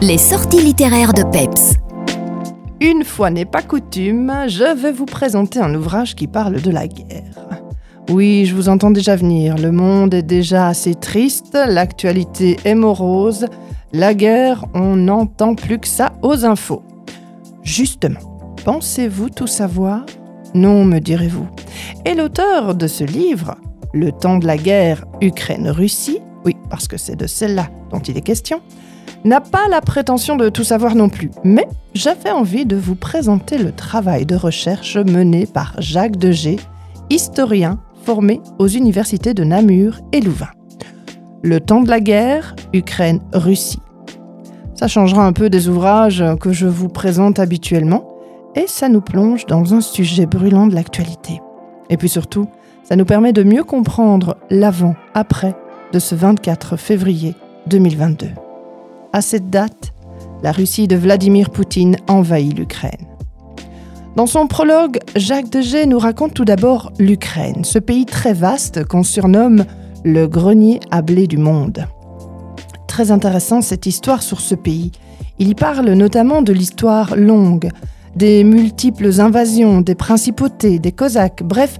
Les sorties littéraires de Peps. Une fois n'est pas coutume, je vais vous présenter un ouvrage qui parle de la guerre. Oui, je vous entends déjà venir, le monde est déjà assez triste, l'actualité est morose, la guerre, on n'entend plus que ça aux infos. Justement, pensez-vous tout savoir? Non, me direz-vous. Et l'auteur de ce livre, Le temps de la guerre Ukraine-Russie, oui, parce que c'est de celle-là dont il est question, n'a pas la prétention de tout savoir non plus, mais j'avais envie de vous présenter le travail de recherche mené par Jacques Degé, historien formé aux universités de Namur et Louvain. Le temps de la guerre, Ukraine-Russie. Ça changera un peu des ouvrages que je vous présente habituellement et ça nous plonge dans un sujet brûlant de l'actualité. Et puis surtout, ça nous permet de mieux comprendre l'avant-après de ce 24 février 2022. À cette date, la Russie de Vladimir Poutine envahit l'Ukraine. Dans son prologue, Jacques Degay nous raconte tout d'abord l'Ukraine, ce pays très vaste qu'on surnomme le grenier à blé du monde. Très intéressant cette histoire sur ce pays. Il y parle notamment de l'histoire longue, des multiples invasions, des principautés, des Cosaques, bref,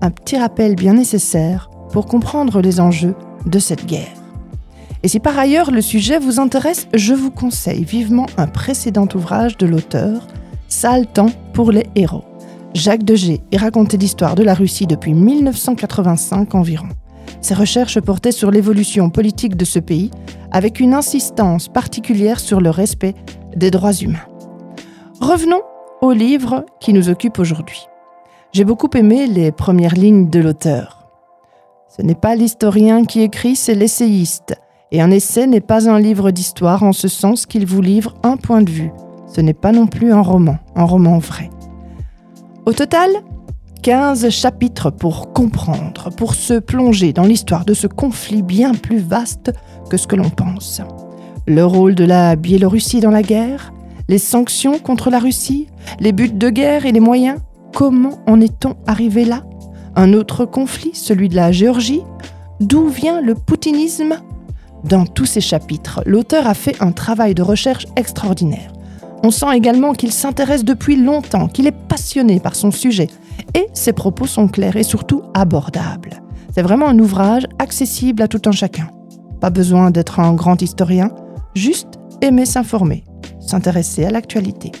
un petit rappel bien nécessaire pour comprendre les enjeux de cette guerre. Et si par ailleurs le sujet vous intéresse, je vous conseille vivement un précédent ouvrage de l'auteur, Sale temps pour les héros. Jacques Degé y racontait l'histoire de la Russie depuis 1985 environ. Ses recherches portaient sur l'évolution politique de ce pays, avec une insistance particulière sur le respect des droits humains. Revenons au livre qui nous occupe aujourd'hui. J'ai beaucoup aimé les premières lignes de l'auteur. Ce n'est pas l'historien qui écrit, c'est l'essayiste. Et un essai n'est pas un livre d'histoire en ce sens qu'il vous livre un point de vue. Ce n'est pas non plus un roman, un roman vrai. Au total, 15 chapitres pour comprendre, pour se plonger dans l'histoire de ce conflit bien plus vaste que ce que l'on pense. Le rôle de la Biélorussie dans la guerre, les sanctions contre la Russie, les buts de guerre et les moyens. Comment en est-on arrivé là? Un autre conflit, celui de la Géorgie D'où vient le poutinisme dans tous ces chapitres, l'auteur a fait un travail de recherche extraordinaire. On sent également qu'il s'intéresse depuis longtemps, qu'il est passionné par son sujet, et ses propos sont clairs et surtout abordables. C'est vraiment un ouvrage accessible à tout un chacun. Pas besoin d'être un grand historien, juste aimer s'informer, s'intéresser à l'actualité.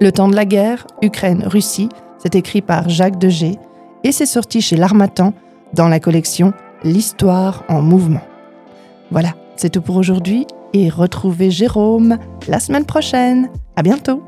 Le temps de la guerre, Ukraine-Russie, c'est écrit par Jacques Degé et c'est sorti chez l'Armatan dans la collection L'histoire en mouvement. Voilà, c'est tout pour aujourd'hui et retrouvez Jérôme la semaine prochaine. À bientôt!